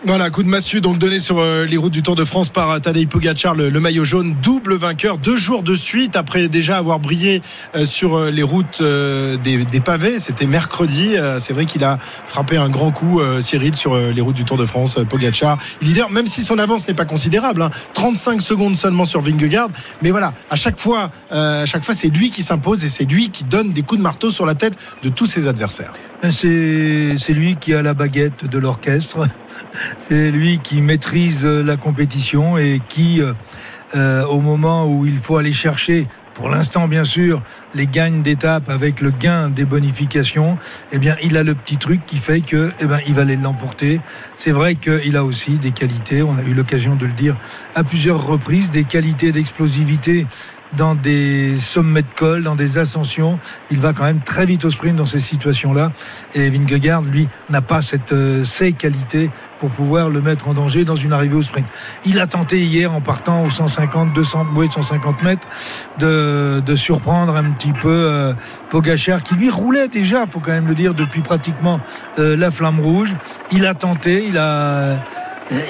Voilà, coup de massue donc donné sur euh, les routes du Tour de France par euh, Tadej Pogacar, le, maillot jaune, double vainqueur, deux jours de suite après déjà avoir brillé euh, sur les routes des, des pavés. C'était mercredi. C'est vrai qu'il a frappé un grand coup, Cyril, sur les routes du Tour de France. Pogacar, leader, même si son avance n'est pas considérable, hein, 35 secondes seulement sur Vingegaard. Mais voilà, à chaque fois, à chaque fois, c'est lui qui s'impose et c'est lui qui donne des coups de marteau sur la tête de tous ses adversaires. C'est c'est lui qui a la baguette de l'orchestre. C'est lui qui maîtrise euh, la compétition et qui, euh, euh, au moment où il faut aller chercher, pour l'instant bien sûr, les gagnes d'étape avec le gain des bonifications, eh bien, il a le petit truc qui fait que, eh ben, il va aller l'emporter. C'est vrai qu'il a aussi des qualités. On a eu l'occasion de le dire à plusieurs reprises, des qualités d'explosivité dans des sommets de col, dans des ascensions. Il va quand même très vite au sprint dans ces situations-là. Et Vingegaard, lui, n'a pas cette, euh, ces qualités pour pouvoir le mettre en danger dans une arrivée au sprint. Il a tenté hier en partant aux 150, 200, oui, 150 mètres de, surprendre un petit peu euh, Pogachar qui lui roulait déjà, faut quand même le dire, depuis pratiquement euh, la flamme rouge. Il a tenté, il a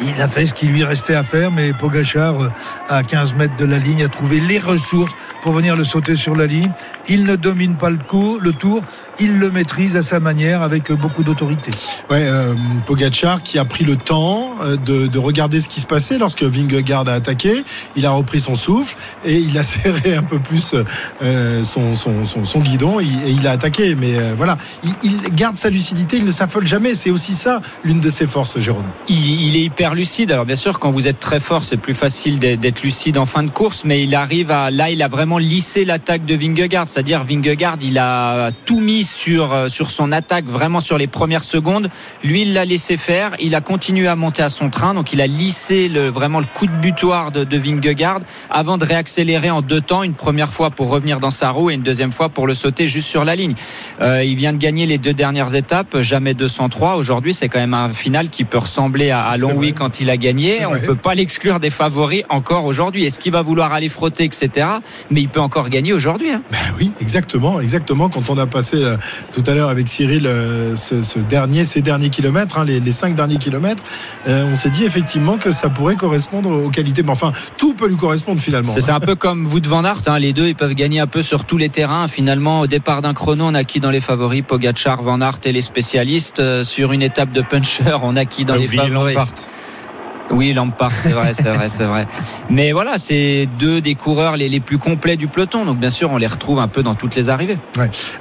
il a fait ce qui lui restait à faire, mais Pogachar, euh, à 15 mètres de la ligne, a trouvé les ressources pour venir le sauter sur la ligne. Il ne domine pas le, coup, le tour, il le maîtrise à sa manière avec beaucoup d'autorité. Ouais, euh, Pogacar qui a pris le temps euh, de, de regarder ce qui se passait lorsque Vingegaard a attaqué. Il a repris son souffle et il a serré un peu plus euh, son, son, son, son guidon et, et il a attaqué. Mais euh, voilà, il, il garde sa lucidité, il ne s'affole jamais. C'est aussi ça l'une de ses forces, Jérôme. Il, il est hyper lucide. Alors bien sûr, quand vous êtes très fort, c'est plus facile d'être d'être lucide en fin de course, mais il arrive à là, il a vraiment lissé l'attaque de Vingegaard. C'est-à-dire Vingegaard, il a tout mis sur euh, sur son attaque, vraiment sur les premières secondes. Lui, il l'a laissé faire. Il a continué à monter à son train, donc il a lissé le vraiment le coup de butoir de, de Vingegaard avant de réaccélérer en deux temps, une première fois pour revenir dans sa roue et une deuxième fois pour le sauter juste sur la ligne. Euh, il vient de gagner les deux dernières étapes, jamais 203. Aujourd'hui, c'est quand même un final qui peut ressembler à, à Longwy quand il a gagné. On vrai. peut pas l'exclure des favoris encore aujourd'hui. Est-ce qu'il va vouloir aller frotter, etc. Mais il peut encore gagner aujourd'hui. Hein. Ben oui, exactement, exactement. Quand on a passé euh, tout à l'heure avec Cyril euh, ce, ce dernier, ces derniers kilomètres, hein, les, les cinq derniers kilomètres, euh, on s'est dit effectivement que ça pourrait correspondre aux qualités. Mais enfin, tout peut lui correspondre finalement. C'est un peu comme vous de Van Aert, hein, les deux ils peuvent gagner un peu sur tous les terrains. Finalement, au départ d'un chrono, on a qui dans les favoris Pogacar, Van Aert et les spécialistes. Euh, sur une étape de puncher, on a qui dans les favoris. Oui, Lampard, c'est vrai, c'est vrai, c'est vrai. Mais voilà, c'est deux des coureurs les, plus complets du peloton. Donc bien sûr, on les retrouve un peu dans toutes les arrivées.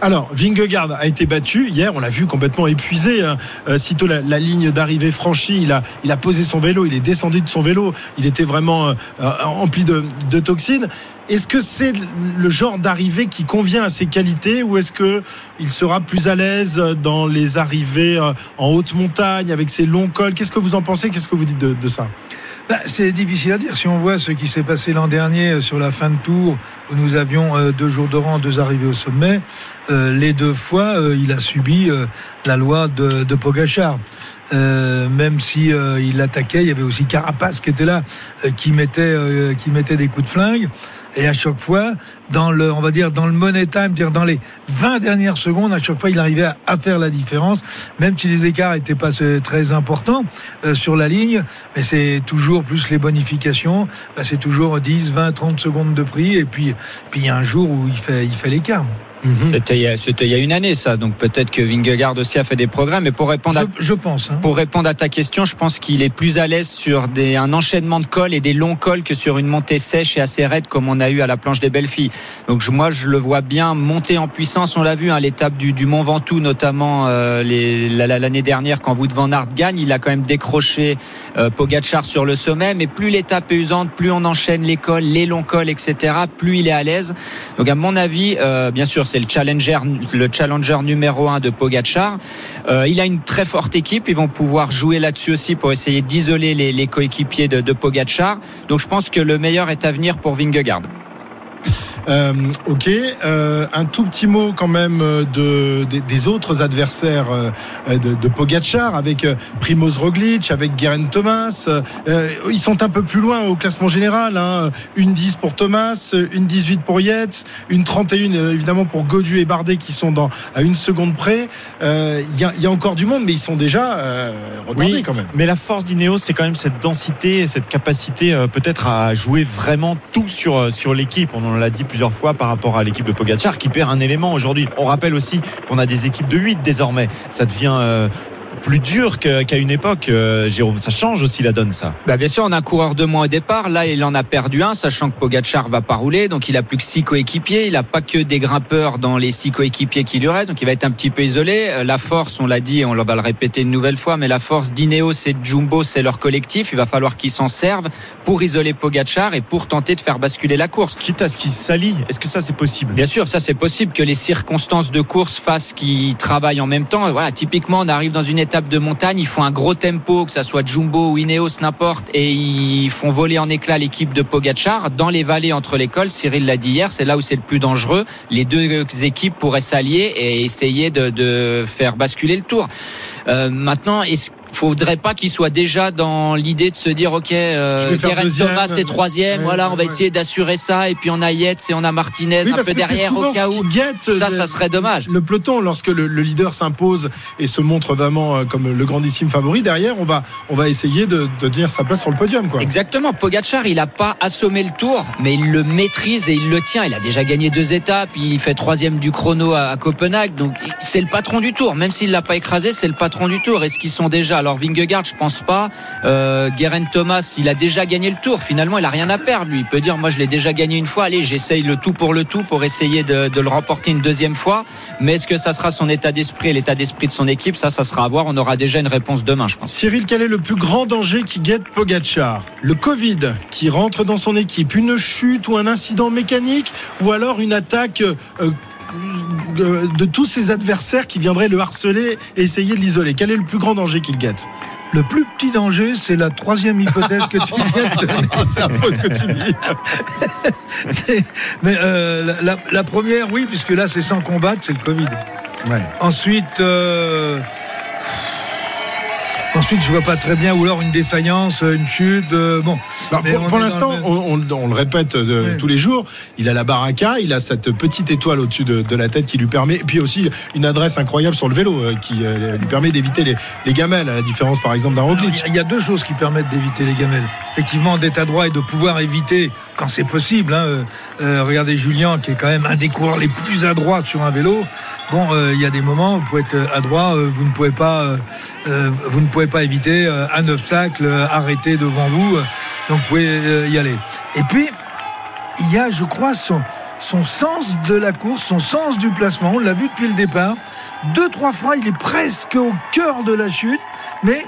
Alors, Vingegaard a été battu hier. On l'a vu complètement épuisé. hein. Euh, sitôt la, la ligne d'arrivée franchie, il a, il a posé son vélo, il est descendu de son vélo. Il était vraiment euh, euh, empli de, de toxines. Est-ce que c'est le genre d'arrivée qui convient à ses qualités ou est-ce que il sera plus à l'aise dans les arrivées euh, en haute montagne avec ses longs cols? Qu'est-ce que vous en pensez? Qu'est-ce que vous dites de, ça? Bah, c'est difficile à dire. Si on voit ce qui s'est passé l'an dernier euh, sur la fin de tour, où nous avions euh, deux jours de rang, deux arrivées au sommet, les deux fois, il a subi la loi de, de même si il attaquait, il y avait aussi Carapace qui était là, qui mettait des coups de flingue. Et à chaque fois, dans le, on va dire, dans le money time, dire dans les 20 dernières secondes, à chaque fois, il arrivait à, faire la différence, même si les écarts n'étaient pas très importants euh, sur la ligne. Mais c'est toujours plus les bonifications. Bah, c'est toujours 10, 20, 30 secondes de prix. Et puis, puis il y a un jour où il fait, il fait l'écart. C'était il y a- c'était il y a une année ça, donc peut-être que Vingegaard aussi a fait des progrès. Mais pour répondre à Je, pense. hein. Pour répondre à ta question, je pense qu'il est plus à l'aise sur des, un enchaînement de cols et des longs cols que sur une montée sèche et assez raide comme on a eu à la planche des belles filles. Donc je- moi, je le vois bien monter en puissance. On l'a vu à l'étape du, du Mont Ventoux, notamment euh, les- la- la- l'année dernière quand Wout van Aert gagne. Il a quand même décroché euh, Pogacar sur le sommet. Mais plus l'étape est usante, plus on enchaîne les cols, les longs cols, etc., plus il est à l'aise. Donc à mon avis, euh, bien sûr, c'est le challenger, le challenger numéro un de Pogacar. Euh, il a une très forte équipe. Ils vont pouvoir jouer là-dessus aussi pour essayer d'isoler les, coéquipiers de, de Pogacar. Donc je pense que le meilleur est à venir pour Vingegaard. Euh, ok, Euh, un tout petit mot quand même euh, de, des, des autres adversaires euh, de, de Pogacar avec euh, Primoz Roglic, avec Guerin Thomas. Euh, ils sont un peu plus loin au classement général. Hein. Une 10 pour Thomas, une 18 pour Yates, une 31 euh, évidemment pour Godu et Bardet qui sont dans, à une seconde près. Euh, Il y, a, y a encore du monde, mais ils sont déjà euh, redondés quand même. Mais la force d'Ineos, c'est quand même cette densité et cette capacité euh, peut-être à jouer vraiment tout sur, sur l'équipe. On en l'a dit plusieurs fois par rapport à l'équipe de Pogacar qui perd un élément aujourd'hui. On rappelle aussi qu'on a des équipes de 8 désormais. Ça devient euh, plus dur qu'à une époque, euh, Jérôme. Ça change aussi la donne, ça. Bah bien sûr, on a un coureur de moins au départ. Là, il en a perdu un, sachant que Pogacar va pas rouler, donc il a plus que six coéquipiers. Il a pas que des grimpeurs dans les six coéquipiers qui lui restent, donc il va être un petit peu isolé. Euh, La force, on l'a dit, et on va le répéter une nouvelle fois, mais la force d'Ineos et de Jumbo, c'est leur collectif. Il va falloir qu'ils s'en servent pour isoler Pogacar et pour tenter de faire basculer la course. Quitte à ce qui s'allie, est-ce que ça c'est possible? Bien sûr, ça c'est possible que les circonstances de course fassent qu'ils travaillent en même temps. Voilà, typiquement, on arrive dans une étape de montagne, ils font un gros tempo, que ça soit Jumbo ou Ineos, n'importe, et ils font voler en éclats l'équipe de Pogachar. Dans les vallées entre les cols, Cyril l'a dit hier, c'est là où c'est le plus dangereux. Les deux équipes pourraient s'allier et essayer de, de faire basculer le tour. Euh, maintenant, est-ce faudrait pas qu'il soit déjà dans l'idée de se dire ok euh, deuxième, Thomas c'est euh, troisième ouais, voilà on va ouais. essayer d'assurer ça et puis on a Yates et on a Martinez Oui, un peu derrière au cas où ça ça serait dommage Le peloton, lorsque le, le leader s'impose et se montre vraiment euh, comme le grandissime favori, derrière, on va, on va essayer de, de tenir sa place sur le podium. Quoi. Exactement, Pogachar, il a pas assommé le tour, mais il le maîtrise et il le tient. Il a déjà gagné deux étapes, il fait troisième du chrono à, à Copenhague, donc c'est le patron du tour. Même s'il l'a pas écrasé, c'est le patron du tour. Est-ce qu'ils sont déjà Alors Vingegaard, je pense pas. Euh, Geraint Thomas, il a déjà gagné le tour. Finalement, il a rien à perdre. Lui, il peut dire, moi, je l'ai déjà gagné une fois. Allez, j'essaye le tout pour le tout pour essayer de, le remporter une deuxième fois. Mais est-ce que ça sera son état d'esprit et l'état d'esprit de son équipe? Ça, ça sera à voir. On aura déjà une réponse demain, je pense. Cyril, quel est le plus grand danger qui guette Pogachar Le Covid qui rentre dans son équipe, une chute ou un incident mécanique, ou alors une attaque euh, de tous ses adversaires qui viendraient le harceler et essayer de l'isoler Quel est le plus grand danger qu'il guette? Le plus petit danger, c'est la troisième hypothèse que tu viens de donner. C'est affreux ce que tu dis. Mais euh, la, la- la première, oui, puisque là, c'est sans combattre, c'est le Covid. Ouais. Ensuite, euh, Ensuite, je vois pas très bien, ou alors une défaillance, une chute. euh, bon, Alors, Mais pour l'instant, le- on, on- on le répète de- Oui. tous les jours, il a la baraka, il a cette petite étoile au-dessus de, de la tête qui lui permet, et puis aussi une adresse incroyable sur le vélo euh, qui euh, lui permet d'éviter les, les gamelles, à la différence par exemple d'un il Roglic. y a- il y a deux choses qui permettent d'éviter les gamelles. Effectivement, d'être adroit et de pouvoir éviter quand c'est possible. hein. Euh, euh, regardez Julien, qui est quand même un des coureurs les plus adroits sur un vélo. Bon, euh, il y a des moments où vous pouvez être adroit, euh, vous ne pouvez pas, euh, euh, vous ne pouvez pas éviter euh, un obstacle euh, arrêté devant vous. euh, donc vous pouvez euh, y aller. Et puis, il y a, je crois, son, son sens de la course, son sens du placement. On l'a vu depuis le départ. Deux, trois fois, il est presque au cœur de la chute, mais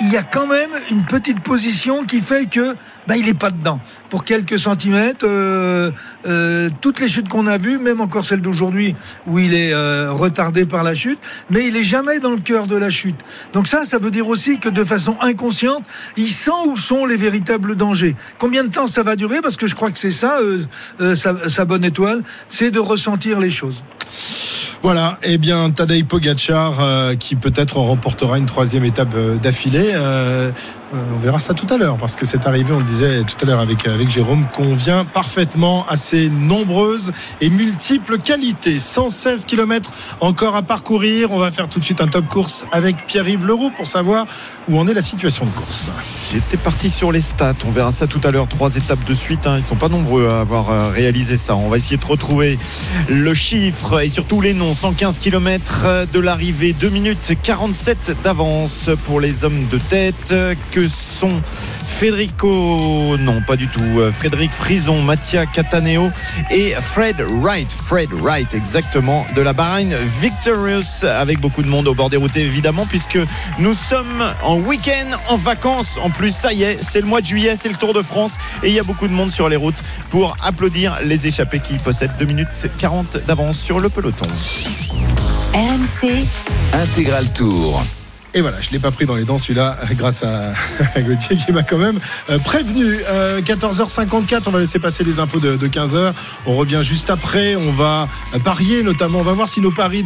il y a quand même une petite position qui fait que ben, il n'est pas dedans. Pour quelques centimètres, euh, euh, toutes les chutes qu'on a vues, même encore celle d'aujourd'hui où il est euh, retardé par la chute, mais il est jamais dans le cœur de la chute. Donc ça, ça veut dire aussi que de façon inconsciente, il sent où sont les véritables dangers. Combien de temps ça va durer? Parce que je crois que c'est ça, sa, bonne étoile, c'est de ressentir les choses. Voilà, eh bien Tadej Pogacar qui peut-être remportera une troisième étape d'affilée. On verra ça tout à l'heure parce que c'est arrivé, on le disait tout à l'heure avec, Jérôme, convient parfaitement à ses nombreuses et multiples qualités. 116 km encore à parcourir. On va faire tout de suite un top course avec Pierre-Yves Leroux pour savoir où en est la situation de course. J'étais parti sur les stats. On verra ça tout à l'heure. Trois étapes de suite. hein. Ils sont pas nombreux à avoir euh, réalisé ça. On va essayer de retrouver le chiffre et surtout les noms. 115 km de l'arrivée. 2 minutes 47 d'avance pour les hommes de tête. Sont Federico, non pas du tout, Euh, Frédéric Frison, Mattia Cataneo et Fred Wright. Fred Wright, exactement, de la Bahreïn Victorious, avec beaucoup de monde au bord des routes évidemment, puisque nous sommes en week-end, en vacances. En plus, ça y est, c'est le mois de juillet, c'est le Tour de France, et il y a beaucoup de monde sur les routes pour applaudir les échappés qui possèdent 2 minutes 40 d'avance sur le peloton. RMC, Intégral Tour. Et voilà, je ne l'ai pas pris dans les dents celui-là, grâce à, Gauthier qui m'a quand même euh, prévenu. Euh, 14h54, on va laisser passer les infos de, de 15h. On revient juste après, on va euh, parier notamment. On va voir si nos paris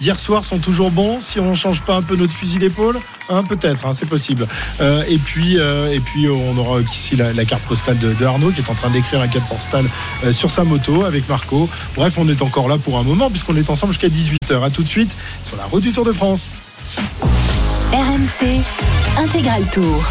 d'hier soir sont toujours bons, si on ne change pas un peu notre fusil d'épaule. Hein, Peut-être, hein, c'est possible. Euh, et, puis, euh, et puis, on aura ici la, carte postale de, de Arnaud qui est en train d'écrire la carte postale euh, sur sa moto avec Marco. Bref, on est encore là pour un moment puisqu'on est ensemble jusqu'à 18h. À tout de suite sur la route du Tour de France. RMC, intégral tour.